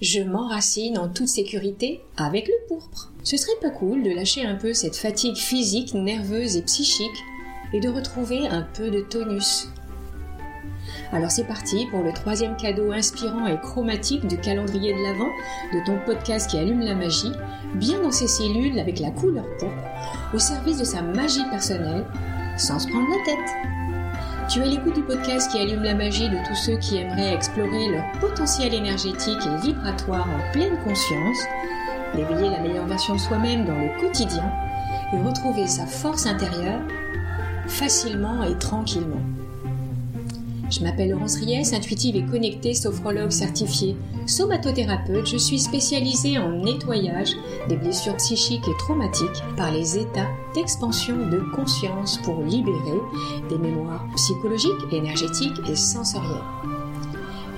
Je m'enracine en toute sécurité avec le pourpre. Ce serait pas cool de lâcher un peu cette fatigue physique, nerveuse et psychique et de retrouver un peu de tonus. Alors c'est parti pour le troisième cadeau inspirant et chromatique du calendrier de l'Avent de ton podcast qui allume la magie, bien dans ses cellules avec la couleur pourpre, au service de sa magie personnelle, sans se prendre la tête. Tu es l'écoute du podcast qui allume la magie de tous ceux qui aimeraient explorer leur potentiel énergétique et vibratoire en pleine conscience, réveiller la meilleure version de soi-même dans le quotidien et retrouver sa force intérieure facilement et tranquillement. Je m'appelle Laurence Ries, intuitive et connectée, sophrologue certifiée, somatothérapeute. Je suis spécialisée en nettoyage des blessures psychiques et traumatiques par les états d'expansion de conscience pour libérer des mémoires psychologiques, énergétiques et sensorielles.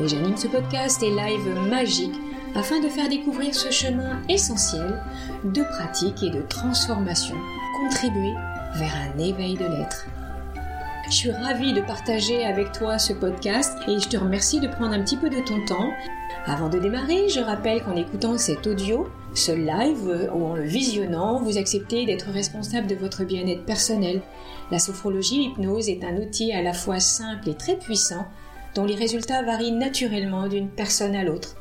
Et j'anime ce podcast et live magique afin de faire découvrir ce chemin essentiel de pratique et de transformation, contribuer vers un éveil de l'être. Je suis ravie de partager avec toi ce podcast et je te remercie de prendre un petit peu de ton temps. Avant de démarrer, je rappelle qu'en écoutant cet audio, ce live ou en le visionnant, vous acceptez d'être responsable de votre bien-être personnel. La sophrologie hypnose est un outil à la fois simple et très puissant dont les résultats varient naturellement d'une personne à l'autre.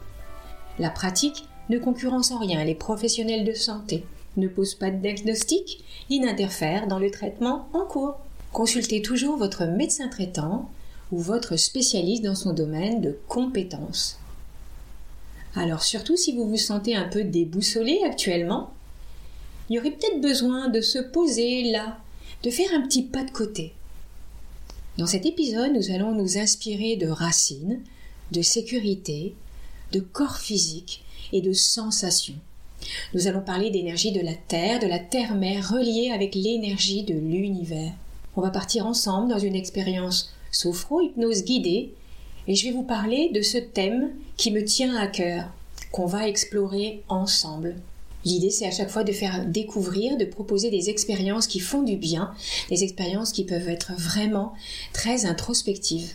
La pratique ne concurrence en rien les professionnels de santé, ne pose pas de diagnostic ni n'interfère dans le traitement en cours. Consultez toujours votre médecin traitant ou votre spécialiste dans son domaine de compétences. Alors surtout si vous vous sentez un peu déboussolé actuellement, il y aurait peut-être besoin de se poser là, de faire un petit pas de côté. Dans cet épisode, nous allons nous inspirer de racines, de sécurité, de corps physique et de sensations. Nous allons parler d'énergie de la Terre, de la Terre-Mère reliée avec l'énergie de l'univers. On va partir ensemble dans une expérience sophro-hypnose guidée et je vais vous parler de ce thème qui me tient à cœur, qu'on va explorer ensemble. L'idée, c'est à chaque fois de faire découvrir, de proposer des expériences qui font du bien, des expériences qui peuvent être vraiment très introspectives.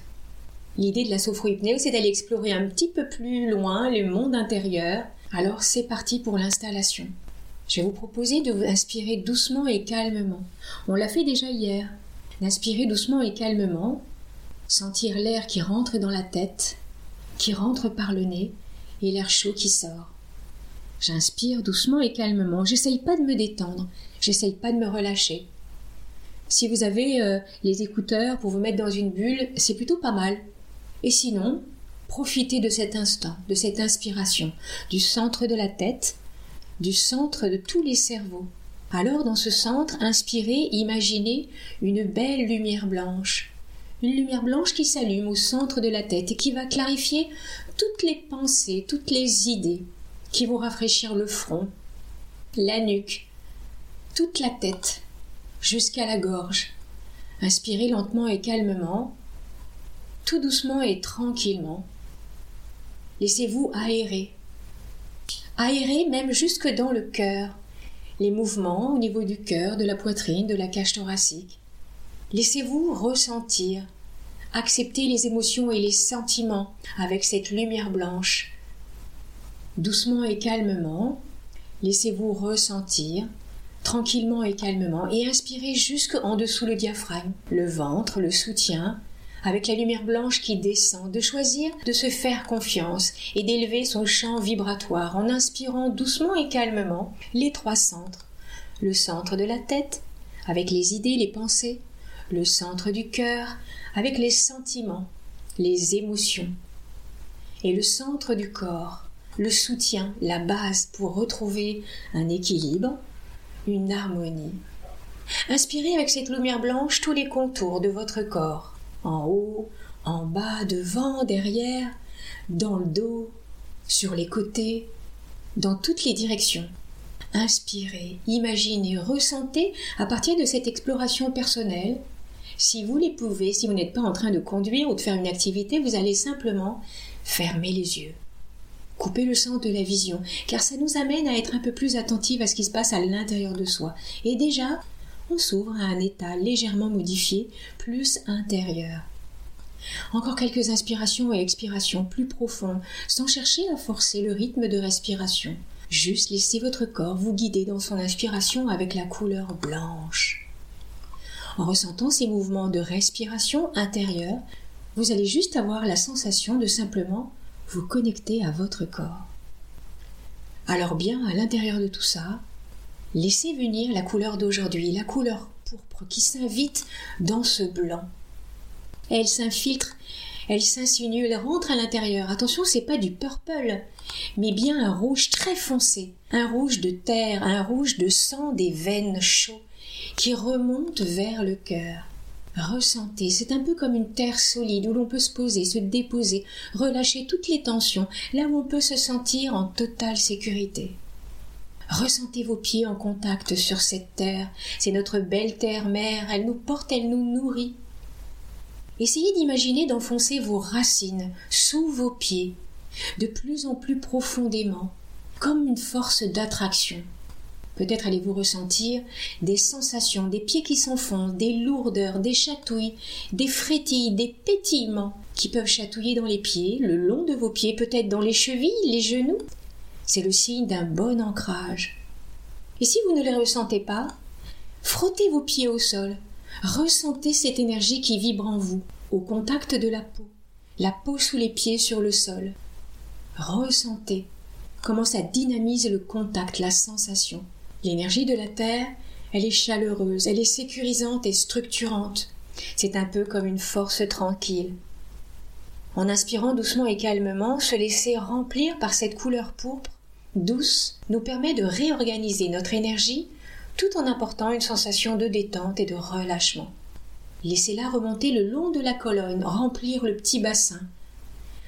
L'idée de la sophro-hypnose, c'est d'aller explorer un petit peu plus loin le monde intérieur. Alors, c'est parti pour l'installation. Je vais vous proposer de vous inspirer doucement et calmement. On l'a fait déjà hier. D'inspirer doucement et calmement, sentir l'air qui rentre dans la tête, qui rentre par le nez, et l'air chaud qui sort. J'inspire doucement et calmement, j'essaye pas de me détendre, j'essaye pas de me relâcher. Si vous avez euh, les écouteurs pour vous mettre dans une bulle, c'est plutôt pas mal. Et sinon, profitez de cet instant, de cette inspiration, du centre de la tête, du centre de tous les cerveaux, alors dans ce centre, inspirez, imaginez une belle lumière blanche. Une lumière blanche qui s'allume au centre de la tête et qui va clarifier toutes les pensées, toutes les idées, qui vont rafraîchir le front, la nuque, toute la tête, jusqu'à la gorge. Inspirez lentement et calmement, tout doucement et tranquillement. Laissez-vous aérer. Aérer même jusque dans le cœur, les mouvements au niveau du cœur, de la poitrine, de la cage thoracique. Laissez-vous ressentir, accepter les émotions et les sentiments avec cette lumière blanche. Doucement et calmement, laissez-vous ressentir, tranquillement et calmement, et inspirez jusque en dessous le diaphragme, le ventre, le soutien, avec la lumière blanche qui descend, de choisir de se faire confiance et d'élever son champ vibratoire en inspirant doucement et calmement les trois centres. Le centre de la tête, avec les idées, les pensées, le centre du cœur, avec les sentiments, les émotions, et le centre du corps, le soutien, la base pour retrouver un équilibre, une harmonie. Inspirez avec cette lumière blanche tous les contours de votre corps, en haut, en bas, devant, derrière, dans le dos, sur les côtés, dans toutes les directions. Inspirez, imaginez, ressentez à partir de cette exploration personnelle. Si vous les pouvez, si vous n'êtes pas en train de conduire ou de faire une activité, vous allez simplement fermer les yeux. Couper le sens de la vision, car ça nous amène à être un peu plus attentifs à ce qui se passe à l'intérieur de soi. Et déjà, on s'ouvre à un état légèrement modifié, plus intérieur. Encore quelques inspirations et expirations plus profondes, sans chercher à forcer le rythme de respiration. Juste laissez votre corps vous guider dans son inspiration avec la couleur blanche. En ressentant ces mouvements de respiration intérieure, vous allez juste avoir la sensation de simplement vous connecter à votre corps. Alors bien, à l'intérieur de tout ça, laissez venir la couleur d'aujourd'hui, la couleur pourpre qui s'invite dans ce blanc. Elle s'infiltre, elle s'insinue, elle rentre à l'intérieur. Attention, c'est pas du purple, mais bien un rouge très foncé, un rouge de terre, un rouge de sang des veines chauds qui remonte vers le cœur. Ressentez, c'est un peu comme une terre solide où l'on peut se poser, se déposer, relâcher toutes les tensions, là où on peut se sentir en totale sécurité. Ressentez vos pieds en contact sur cette terre, c'est notre belle terre mère, elle nous porte, elle nous nourrit. Essayez d'imaginer d'enfoncer vos racines sous vos pieds, de plus en plus profondément, comme une force d'attraction. Peut-être allez-vous ressentir des sensations, des pieds qui s'enfoncent, des lourdeurs, des chatouilles, des frétilles, des pétillements qui peuvent chatouiller dans les pieds, le long de vos pieds, peut-être dans les chevilles, les genoux. C'est le signe d'un bon ancrage. Et si vous ne les ressentez pas, frottez vos pieds au sol. Ressentez cette énergie qui vibre en vous, au contact de la peau, la peau sous les pieds sur le sol. Ressentez comment ça dynamise le contact, la sensation. L'énergie de la Terre, elle est chaleureuse, elle est sécurisante et structurante. C'est un peu comme une force tranquille. En inspirant doucement et calmement, se laisser remplir par cette couleur pourpre, douce, nous permet de réorganiser notre énergie tout en apportant une sensation de détente et de relâchement. Laissez-la remonter le long de la colonne, remplir le petit bassin,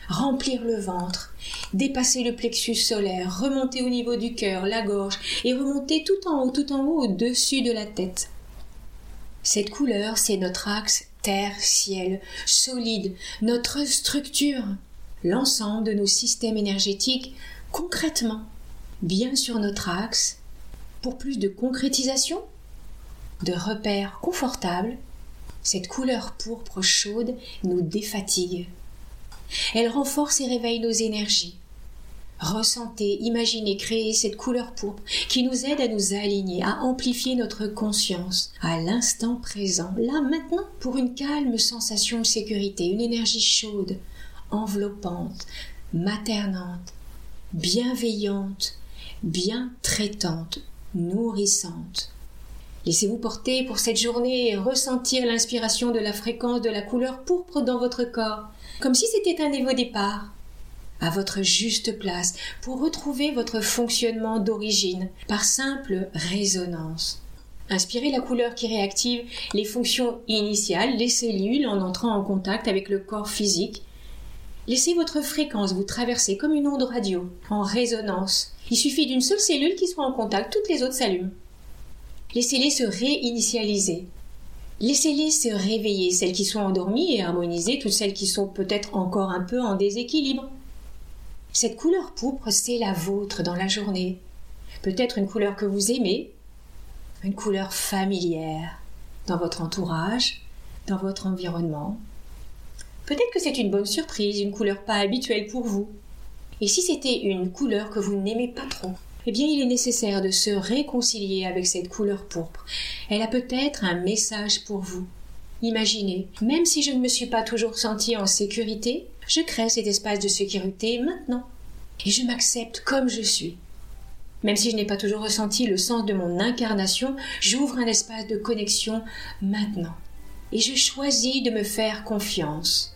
remplir le ventre, dépasser le plexus solaire, remonter au niveau du cœur, la gorge, et remonter tout en haut, tout en haut au-dessus de la tête. Cette couleur, c'est notre axe terre-ciel, solide, notre structure, l'ensemble de nos systèmes énergétiques, concrètement, bien sur notre axe, pour plus de concrétisation, de repères confortables, cette couleur pourpre chaude nous défatigue. Elle renforce et réveille nos énergies. Ressentez, imaginez, créez cette couleur pourpre qui nous aide à nous aligner, à amplifier notre conscience à l'instant présent, là maintenant, pour une calme sensation de sécurité, une énergie chaude, enveloppante, maternante, bienveillante, bien traitante, nourrissante. Laissez-vous porter pour cette journée et ressentir l'inspiration de la fréquence de la couleur pourpre dans votre corps comme si c'était un nouveau départ, à votre juste place pour retrouver votre fonctionnement d'origine par simple résonance. Inspirez la couleur qui réactive les fonctions initiales des cellules en entrant en contact avec le corps physique. Laissez votre fréquence vous traverser comme une onde radio, en résonance. Il suffit d'une seule cellule qui soit en contact, toutes les autres s'allument. Laissez-les se réinitialiser. Laissez-les se réveiller, celles qui sont endormies, et harmoniser toutes celles qui sont peut-être encore un peu en déséquilibre. Cette couleur pourpre, c'est la vôtre dans la journée. Peut-être une couleur que vous aimez, une couleur familière dans votre entourage, dans votre environnement. Peut-être que c'est une bonne surprise, une couleur pas habituelle pour vous. Et si c'était une couleur que vous n'aimez pas trop eh bien il est nécessaire de se réconcilier avec cette couleur pourpre. Elle a peut-être un message pour vous. Imaginez, même si je ne me suis pas toujours sentie en sécurité, je crée cet espace de sécurité maintenant. Et je m'accepte comme je suis. Même si je n'ai pas toujours ressenti le sens de mon incarnation, j'ouvre un espace de connexion maintenant. Et je choisis de me faire confiance.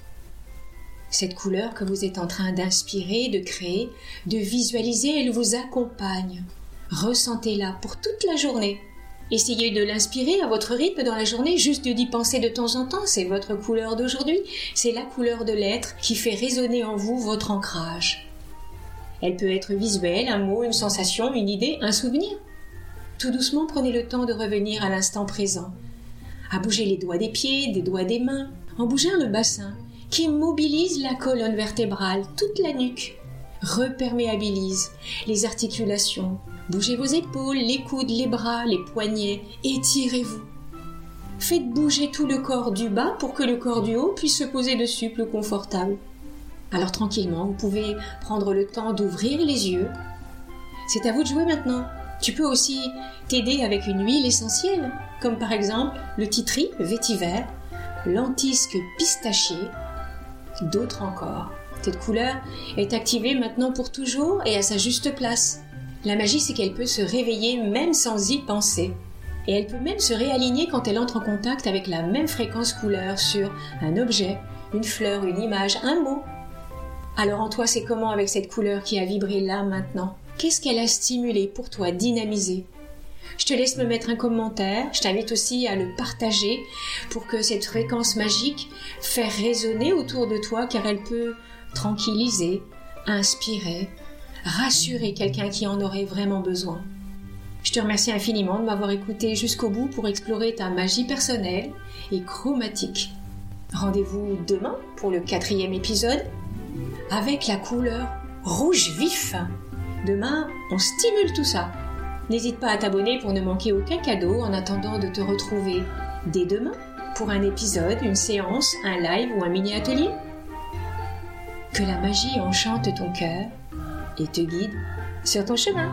Cette couleur que vous êtes en train d'inspirer, de créer, de visualiser, elle vous accompagne. Ressentez-la pour toute la journée. Essayez de l'inspirer à votre rythme dans la journée, juste d'y penser de temps en temps. C'est votre couleur d'aujourd'hui. C'est la couleur de l'être qui fait résonner en vous votre ancrage. Elle peut être visuelle, un mot, une sensation, une idée, un souvenir. Tout doucement, prenez le temps de revenir à l'instant présent, à bouger les doigts des pieds, des doigts des mains, en bougeant le bassin, qui mobilise la colonne vertébrale, toute la nuque, reperméabilise les articulations. Bougez vos épaules, les coudes, les bras, les poignets, étirez-vous. Faites bouger tout le corps du bas pour que le corps du haut puisse se poser dessus plus confortable. Alors tranquillement, vous pouvez prendre le temps d'ouvrir les yeux. C'est à vous de jouer maintenant. Tu peux aussi t'aider avec une huile essentielle, comme par exemple le titri vétiver, l'antisque pistachier, d'autres encore. Cette couleur est activée maintenant pour toujours et à sa juste place. La magie, c'est qu'elle peut se réveiller même sans y penser. Et elle peut même se réaligner quand elle entre en contact avec la même fréquence couleur sur un objet, une fleur, une image, un mot. Alors en toi, c'est comment avec cette couleur qui a vibré là maintenant? Qu'est-ce qu'elle a stimulé pour toi, dynamisé? Je te laisse me mettre un commentaire. Je t'invite aussi à le partager pour que cette fréquence magique fasse résonner autour de toi car elle peut tranquilliser, inspirer, rassurer quelqu'un qui en aurait vraiment besoin. Je te remercie infiniment de m'avoir écouté jusqu'au bout pour explorer ta magie personnelle et chromatique. Rendez-vous demain pour le quatrième épisode avec la couleur rouge vif. Demain, on stimule tout ça. N'hésite pas à t'abonner pour ne manquer aucun cadeau en attendant de te retrouver dès demain pour un épisode, une séance, un live ou un mini-atelier. Que la magie enchante ton cœur et te guide sur ton chemin.